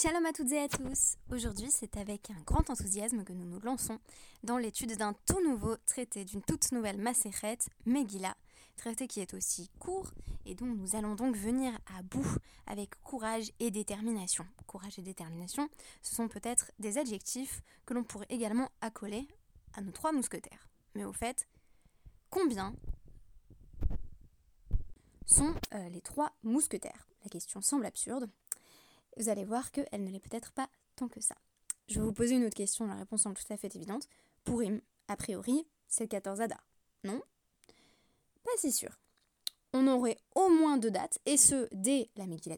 Shalom à toutes et à tous. Aujourd'hui, c'est avec un grand enthousiasme que nous nous lançons dans l'étude d'un tout nouveau traité, d'une toute nouvelle Maseret, Megillah, traité qui est aussi court et dont nous allons donc venir à bout avec courage et détermination. Courage et détermination, ce sont peut-être des adjectifs que l'on pourrait également accoler à nos trois mousquetaires. Mais au fait, combien sont euh, les trois mousquetaires? La question semble absurde. Vous allez voir qu'elle ne l'est peut-être pas tant que ça. Je vais vous poser une autre question, la réponse semble tout à fait évidente. Pourim, a priori, c'est le 14 Adar. Non? Pas si sûr. On aurait au moins deux dates, et ce, dès la Megillat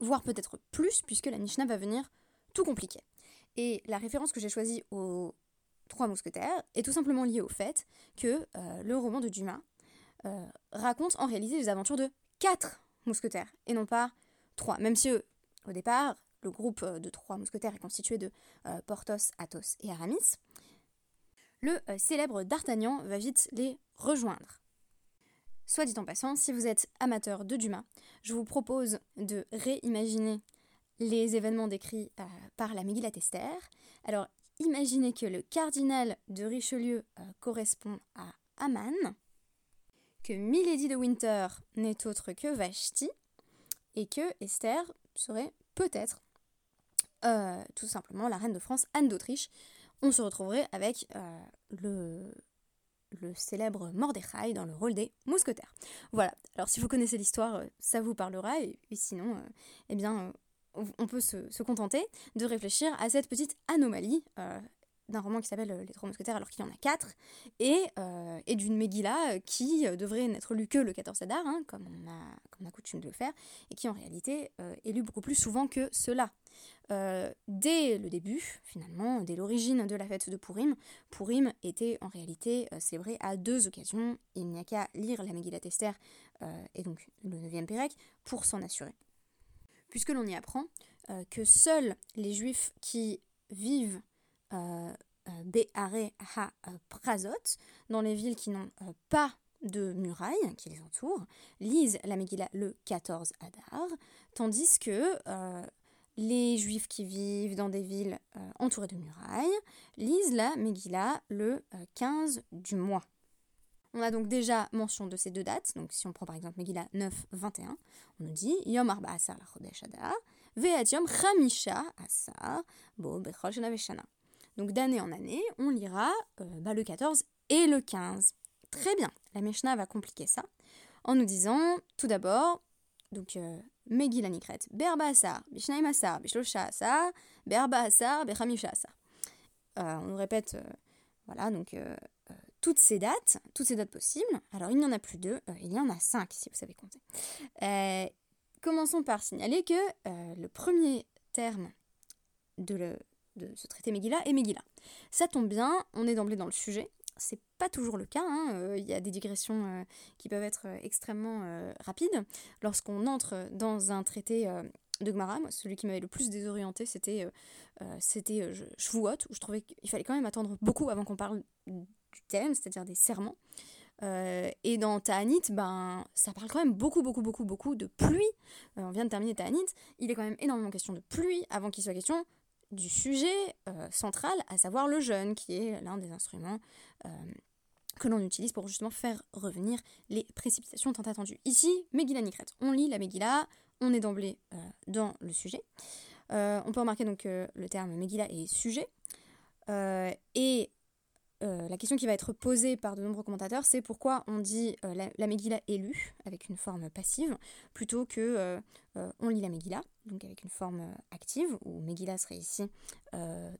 voire peut-être plus, puisque la Mishnah va venir tout compliquer. Et la référence que j'ai choisie aux trois mousquetaires est tout simplement liée au fait que euh, le roman de Dumas euh, raconte en réalité les aventures de quatre mousquetaires et non pas Même si au départ, le groupe de trois mousquetaires est constitué de euh, Porthos, Athos et Aramis, le euh, célèbre D'Artagnan va vite les rejoindre. Soit dit en passant, si vous êtes amateur de Dumas, je vous propose de réimaginer les événements décrits par la Megillat Esther. Alors, imaginez que le cardinal de Richelieu correspond à Aman, que Milady de Winter n'est autre que Vashti, et que Esther serait peut-être euh, tout simplement la reine de France, Anne d'Autriche. On se retrouverait avec euh, le, célèbre Mordechai dans le rôle des mousquetaires. Voilà, alors si vous connaissez l'histoire, euh, ça vous parlera, et, sinon, eh bien, on peut se, contenter de réfléchir à cette petite anomalie d'un roman qui s'appelle euh, Les Trois Mousquetaires alors qu'il y en a quatre, et, euh, d'une Megillah euh, qui devrait n'être lue que le 14 Adar, hein, comme, on a, comme on a coutume de le faire, et qui en réalité est lue beaucoup plus souvent que cela. dès le début, finalement, dès l'origine de la fête de Purim, Purim était en réalité célébré à deux occasions. Il n'y a qu'à lire la Megillah Esther et donc le 9e Pérec pour s'en assurer. Puisque l'on y apprend que seuls les juifs qui vivent euh, euh, Be'are ha Prazot, dans les villes qui n'ont euh, pas de murailles qui les entourent, lisent la Megillah le 14 Adar, tandis que les juifs qui vivent dans des villes entourées de murailles lisent la Megillah le 15 du mois. On a donc déjà mention de ces deux dates, donc si on prend par exemple Megillah 9-21, on nous dit Yom Arba Asar la Chodesh Adar, Ve'at Yom Chamisha Asar, Bo Bechol Shana donc d'année en année, on lira euh, bah, le 14 et le 15. Très bien, la Mishnah va compliquer ça en nous disant tout d'abord, donc euh, Megillah Nikret, Berba Asar, Bishnaim Asar, Bishlosha Asar, Berba Asar, Bechamisha Asar. Euh, on nous répète, voilà, donc toutes ces dates, toutes ces dates possibles. Alors il n'y en a plus deux, il y en a cinq si vous savez compter. commençons par signaler que le premier terme de le, de ce traité Megillah et Megillah. Ça tombe bien, on est d'emblée dans le sujet. C'est pas toujours le cas, hein. euh, il y a des digressions euh, qui peuvent être euh, extrêmement rapides. Lorsqu'on entre dans un traité de Gmara, celui qui m'avait le plus désorienté, c'était c'était Shavuot, où je trouvais qu'il fallait quand même attendre beaucoup avant qu'on parle du thème, c'est-à-dire des serments. et dans Ta'anit, ben, ça parle quand même beaucoup, beaucoup, beaucoup, beaucoup de pluie. on vient de terminer Ta'anit. Il est quand même énormément question de pluie avant qu'il soit question du sujet euh, central, à savoir le jeûne, qui est l'un des instruments euh, que l'on utilise pour justement faire revenir les précipitations tant attendues. Ici, Megillah Nikret. On lit la Megillah, on est d'emblée euh, dans le sujet. on peut remarquer donc que le terme Megillah est sujet. et euh, la question qui va être posée par de nombreux commentateurs, c'est pourquoi on dit euh, la, la, Megillah est lue avec une forme passive plutôt que euh, on lit la Megillah, donc avec une forme active, où Megillah serait ici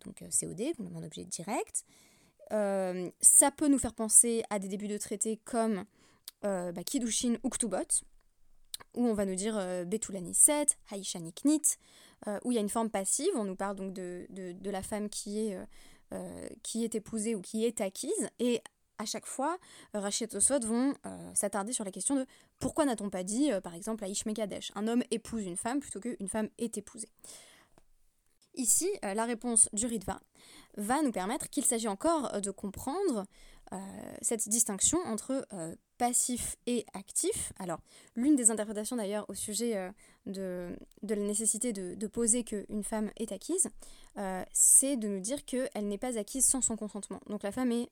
donc COD, complément d'objet direct. ça peut nous faire penser à des débuts de traités comme bah, Kiddushin ou Ktubot, où on va nous dire Betulani 7, Haishani Knit, où il y a une forme passive, on nous parle donc de, de la femme qui est euh, qui est épousée ou qui est acquise. Et à chaque fois, euh, Rachid et Tosot vont euh, s'attarder sur la question de pourquoi n'a-t-on pas dit, par exemple, à Ishmekadesh, un homme épouse une femme plutôt qu'une femme est épousée? Ici, la réponse du Ritva va nous permettre qu'il s'agit encore de comprendre cette distinction entre passif et actif. Alors, l'une des interprétations d'ailleurs au sujet de, la nécessité de, poser qu'une femme est acquise, c'est de nous dire qu'elle n'est pas acquise sans son consentement. Donc la femme est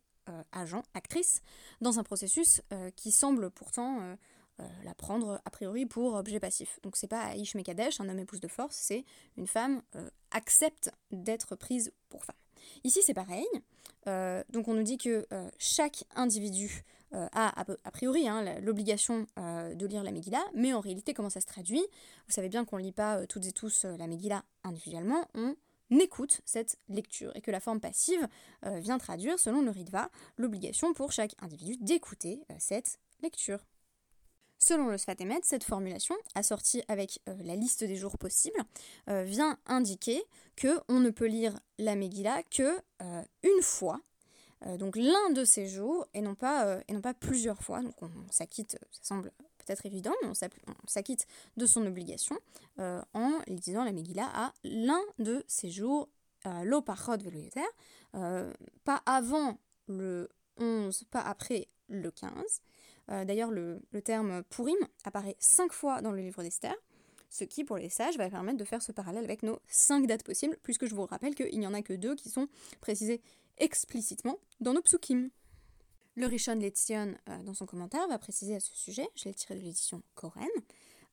agent, actrice, dans un processus qui semble pourtant euh, la prendre a priori pour objet passif. Donc c'est pas Aïch Mekadesh, un homme épouse de force, c'est une femme euh, accepte d'être prise pour femme. Ici c'est pareil, euh, donc on nous dit que chaque individu a a, priori hein, l'obligation de lire la Megillah, mais en réalité comment ça se traduit? Vous savez bien qu'on ne lit pas toutes et tous la Megillah individuellement, on écoute cette lecture et que la forme passive vient traduire, selon le Ritva, l'obligation pour chaque individu d'écouter cette lecture. Selon le Sfatemet, cette formulation, assortie avec euh, la liste des jours possibles, euh, vient indiquer que on ne peut lire la Megillah que euh, une fois, donc l'un de ces jours, et non pas, et non pas plusieurs fois. Donc on, s'acquitte, ça semble peut-être évident, mais on s'acquitte de son obligation en lisant la Megillah à l'un de ces jours, l'Opachot Veloyoter, pas avant le 11, pas après le 15. Euh, d'ailleurs, le, terme Purim apparaît cinq fois dans le livre d'Esther, ce qui, pour les sages, va permettre de faire ce parallèle avec nos cinq dates possibles, puisque je vous rappelle qu'il n'y en a que deux qui sont précisées explicitement dans nos psukim. Le Rishon Letzion, euh, dans son commentaire, va préciser à ce sujet, je l'ai tiré de l'édition Koren,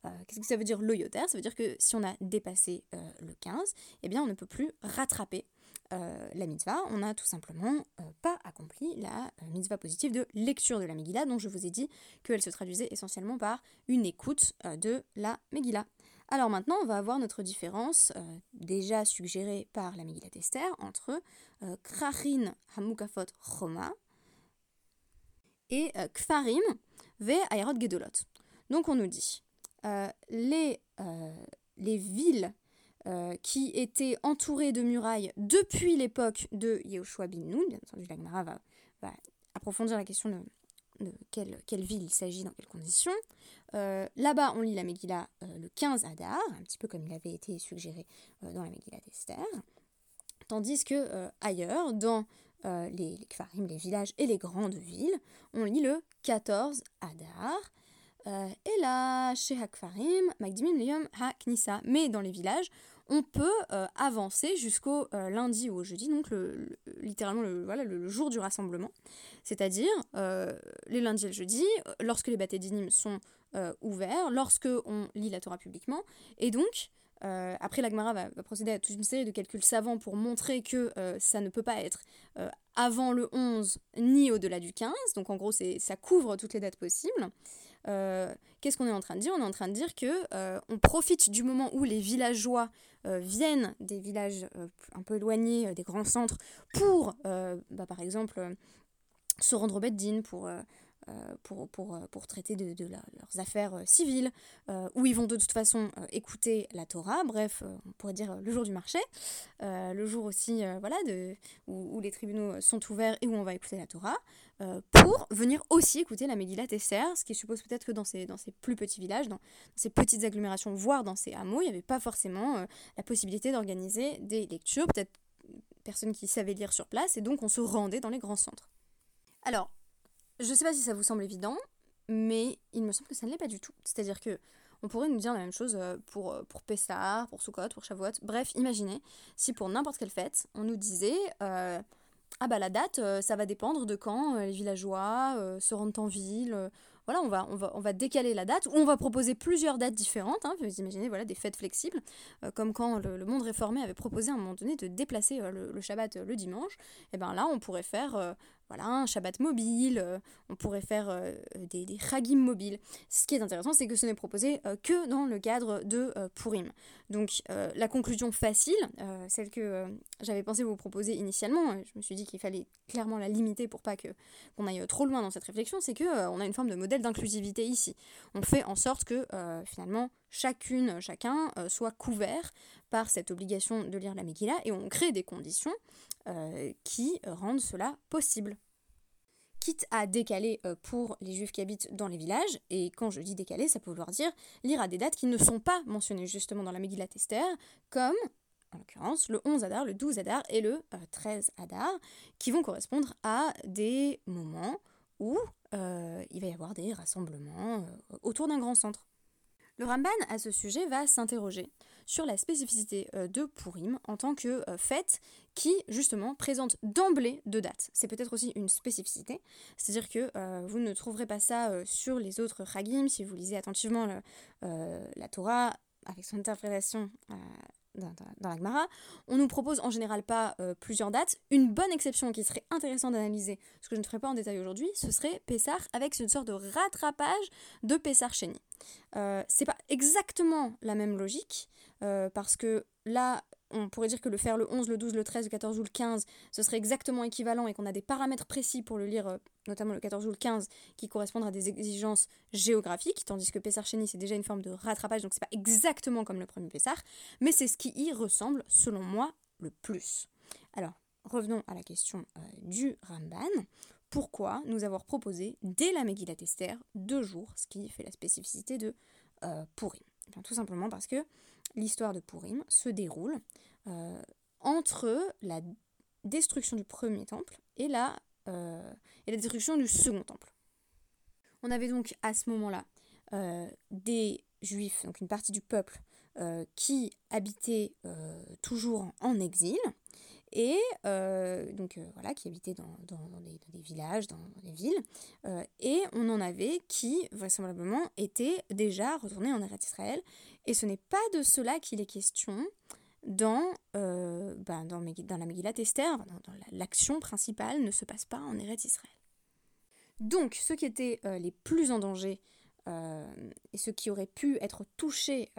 euh, qu'est-ce que ça veut dire le yoter Ça veut dire que si on a dépassé le 15, eh bien on ne peut plus rattraper euh, la mitzvah, on n'a tout simplement euh, pas accompli la euh, mitzvah positive de lecture de la Megillah, dont je vous ai dit qu'elle se traduisait essentiellement par une écoute de la Megillah. Alors maintenant, on va avoir notre différence, déjà suggérée par la Megillah d'Esther, entre Krachin Hamukafot Choma et Kfarim ve Ayarot Gedolot. Donc on nous dit, les, les villes euh, qui était entouré de murailles depuis l'époque de Yehoshua bin Nun. Bien entendu, l'Agmara va, va, approfondir la question de, quelle, quelle, ville il s'agit, dans quelles conditions. Euh, là-bas, on lit la Megillah euh, le 15 Adar, un petit peu comme il avait été suggéré dans la Megillah d'Esther. Tandis que ailleurs, dans les, Kfarim, les villages et les grandes villes, on lit le 14 Adar. et là, chez Hakfarim, Magdimim Liyom Ha-Knisa. Mais dans les villages, on peut euh, avancer jusqu'au euh, lundi ou au jeudi, donc littéralement le, voilà, le, jour du rassemblement. C'est-à-dire euh, les lundis et le jeudi, lorsque les bâtés d'inim sont ouverts, lorsque on lit la Torah publiquement. Et donc, après l'Agmara va, procéder à toute une série de calculs savants pour montrer que ça ne peut pas être avant le 11 ni au-delà du 15. Donc en gros, ça couvre toutes les dates possibles. Euh, qu'est-ce qu'on est en train de dire? On est en train de dire que euh, on profite du moment où les villageois euh, viennent des villages un peu éloignés des grands centres pour, bah, par exemple, se rendre au Beddin, pour pour, pour, euh, pour, traiter de, leurs affaires euh, civiles, où ils vont de toute façon écouter la Torah, bref, on pourrait dire le jour du marché, le jour aussi voilà, de, où, les tribunaux sont ouverts et où on va écouter la Torah, pour venir aussi écouter la Megillat Esther, ce qui suppose peut-être que dans ces, dans ces plus petits villages, dans, ces petites agglomérations, voire dans ces hameaux, il n'y avait pas forcément la possibilité d'organiser des lectures, peut-être personnes qui savaient lire sur place, et donc on se rendait dans les grands centres. Alors, je sais pas si ça vous semble évident, mais il me semble que ça ne l'est pas du tout. C'est-à-dire que on pourrait nous dire la même chose euh, pour, euh, pour pour Sukkot, pour Shavuot. Bref, imaginez si pour n'importe quelle fête, on nous disait euh, Ah bah la date, ça va dépendre de quand les villageois se rendent en ville. voilà, on va, on, va, on va décaler la date, ou on va proposer plusieurs dates différentes. Hein, vous imaginez, voilà, des fêtes flexibles, comme quand le, monde réformé avait proposé à un moment donné de déplacer le, le, Shabbat le dimanche. Et eh bien là, on pourrait faire voilà, un Shabbat mobile, euh, on pourrait faire euh, des, des mobiles. Ce qui est intéressant, c'est que ce n'est proposé euh, que dans le cadre de Purim. Donc la conclusion facile, celle que j'avais pensé vous proposer initialement, je me suis dit qu'il fallait clairement la limiter pour pas que qu'on aille trop loin dans cette réflexion, c'est que on a une forme de modèle d'inclusivité ici. On fait en sorte que finalement chacune, chacun soit couvert par cette obligation de lire la Megillah et on crée des conditions euh, qui rendent cela possible. Quitte à décaler euh, pour les juifs qui habitent dans les villages, et quand je dis décaler, ça peut vouloir dire lire à des dates qui ne sont pas mentionnées justement dans la Megillat Esther, comme en l'occurrence, le 11 Adar, le 12 Adar et le 13 Adar, qui vont correspondre à des moments où il va y avoir des rassemblements autour d'un grand centre. Le Ramban, à ce sujet, va s'interroger sur la spécificité euh, de Purim en tant que euh, fête qui, justement, présente d'emblée deux dates. C'est peut-être aussi une spécificité, c'est-à-dire que euh, vous ne trouverez pas ça sur les autres Chagim, si vous lisez attentivement la Torah, avec son interprétation dans, la Gemara, on nous propose en général pas euh, plusieurs dates. Une bonne exception qui serait intéressante d'analyser, ce que je ne ferai pas en détail aujourd'hui, ce serait Pessar avec une sorte de rattrapage de Pessar Chéni. Euh, c'est pas exactement la même logique, euh, parce que là, on pourrait dire que le faire le 11, le 12, le 13, le 14 ou le 15, ce serait exactement équivalent et qu'on a des paramètres précis pour le lire, euh, notamment le 14 ou le 15, qui correspondent à des exigences géographiques, tandis que Pessar Chéni, c'est déjà une forme de rattrapage, donc c'est pas exactement comme le premier Pessar, mais c'est ce qui y ressemble, selon moi, le plus. Alors, revenons à la question euh, du Ramban. Pourquoi nous avoir proposé, dès la Megillat Esther, deux jours, ce qui fait la spécificité de euh, Purim? Eh Tout simplement parce que l'histoire de Purim se déroule euh, entre la destruction du premier temple et la, euh, et la destruction du second temple. On avait donc à ce moment-là euh, des juifs, donc une partie du peuple, qui habitaient toujours en, exil, et donc voilà, qui habitaient dans, des, villages, dans, des villes, et on en avait qui vraisemblablement étaient déjà retournés en Eretz Israël et ce n'est pas de cela qu'il est question dans, euh, ben, dans, la Megillat Esther, dans, l'action principale ne se passe pas en Eretz Israël. Donc, ceux qui étaient euh, les plus en danger euh, et ceux qui auraient pu être touchés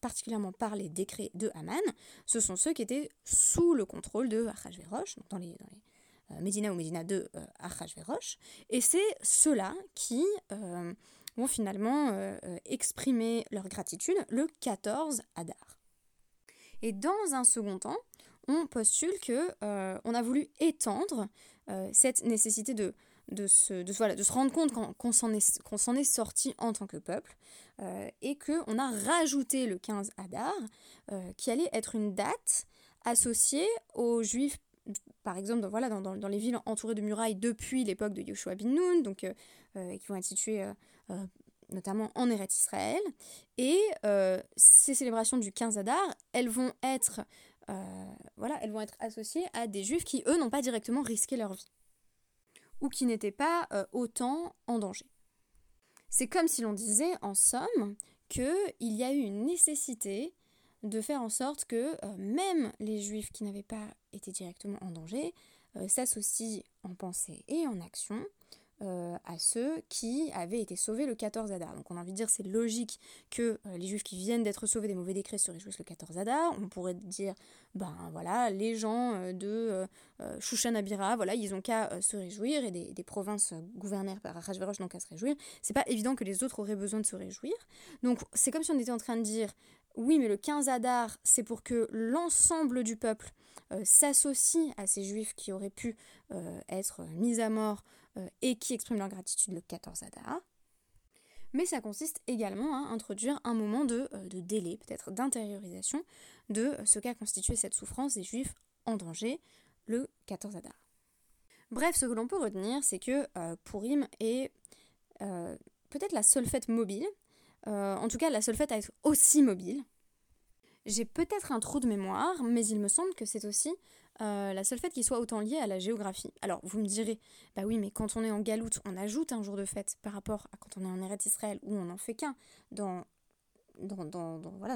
particulièrement par les décrets de Haman, ce sont ceux qui étaient sous le contrôle de Achashverosh, dans les, dans les Médina ou Médina de Achashverosh, et c'est ceux-là qui vont finalement euh, euh, exprimer leur gratitude le 14 Adar. Et dans un second temps, on postule que euh, on a voulu étendre cette nécessité de, de, se, de, voilà, de se rendre compte qu'on s'en est, est sorti en tant que peuple et qu'on a rajouté le 15 Adar qui allait être une date associée aux juifs par exemple dans, voilà, dans, dans, les villes entourées de murailles depuis l'époque de Yoshua bin Nun, donc, qui vont être situées euh, notamment en Eretz Israël. Et euh, ces célébrations du 15 Adar, elles vont être, euh, voilà, elles vont être associées à des juifs qui, eux, n'ont pas directement risqué leur vie ou qui n'étaient pas autant en danger. C'est comme si l'on disait, en somme, qu'il y a eu une nécessité de faire en sorte que même les juifs qui n'avaient pas été directement en danger s'associent en pensée et en action euh, à ceux qui avaient été sauvés le 14 Adar. Donc on a envie de dire c'est logique que euh, les juifs qui viennent d'être sauvés des mauvais décrets se réjouissent le 14 Adar. On pourrait dire, ben voilà, les gens euh, de Shushan Abira, voilà, ils ont qu'à se réjouir et des, provinces gouvernées par Achashverosh n'ont qu'à se réjouir. C'est pas évident que les autres auraient besoin de se réjouir. Donc c'est comme si on était en train de dire, oui, mais le 15 Adar, c'est pour que l'ensemble du peuple s'associe à ces juifs qui auraient pu être mis à mort euh, et qui expriment leur gratitude le 14 Adar. Mais ça consiste également à introduire un moment de, euh, délai, peut-être d'intériorisation, de ce qu'a constitué cette souffrance des Juifs en danger le 14 Adar. Bref, ce que l'on peut retenir, c'est que euh, Purim est peut-être la seule fête mobile, en tout cas la seule fête à être aussi mobile. J'ai peut-être un trou de mémoire, mais il me semble que c'est aussi euh, la seule fête qui soit autant liée à la géographie. Alors vous me direz, bah oui, mais quand on est en Galoute, on ajoute un jour de fête par rapport à quand on est en Eretz Israël où on n'en fait qu'un dans, dans, à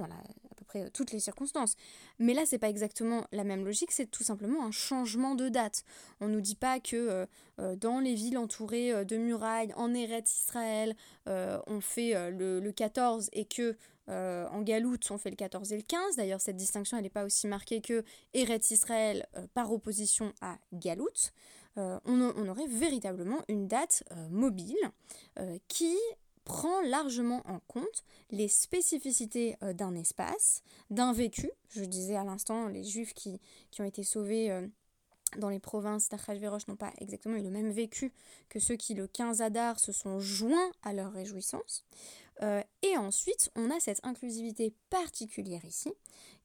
peu près toutes les circonstances. Mais là, c'est pas exactement la même logique, c'est tout simplement un changement de date. On nous dit pas que euh, euh, dans les villes entourées de murailles, en Eretz Israël, on fait le, le 14 et que euh, en Galoute, on fait le 14 et le 15. D'ailleurs, cette distinction, n'est pas aussi marquée que Eretz Israël euh, par opposition à Galoute. Euh, on, aurait véritablement une date mobile qui prend largement en compte les spécificités d'un espace, d'un vécu. Je disais à l'instant, les juifs qui, qui, ont été sauvés dans les provinces d'Achashverosh n'ont pas exactement eu le même vécu que ceux qui, le 15 Adar, se sont joints à leur réjouissance. Euh, et ensuite, on a cette inclusivité particulière ici,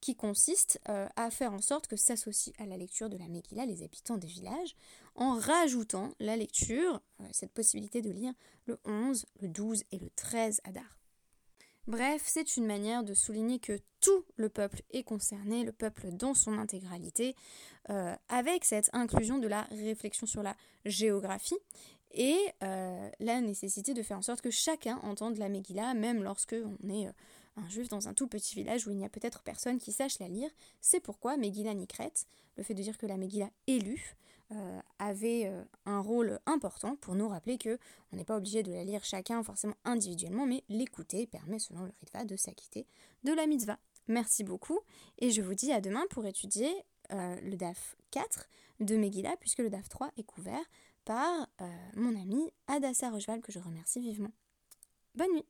qui consiste euh, à faire en sorte que s'associent à la lecture de la Megillah les habitants des villages, en rajoutant la lecture, euh, cette possibilité de lire le 11, le 12 et le 13 Adar. Bref, c'est une manière de souligner que tout le peuple est concerné, le peuple dans son intégralité, euh, avec cette inclusion de la réflexion sur la géographie et euh, la nécessité de faire en sorte que chacun entende la Megillah, même lorsque on est euh, un juif dans un tout petit village où il n'y a peut-être personne qui sache la lire. C'est pourquoi Megillah Nikret, le fait de dire que la Megillah est lue, euh, avait euh, un rôle important pour nous rappeler que on n'est pas obligé de la lire chacun forcément individuellement, mais l'écouter permet selon le Ritva de s'acquitter de la mitzvah. Merci beaucoup et je vous dis à demain pour étudier euh, le DAF 4 de Megillah puisque le DAF 3 est couvert par mon ami Adassa Rocheval que je remercie vivement. Bonne nuit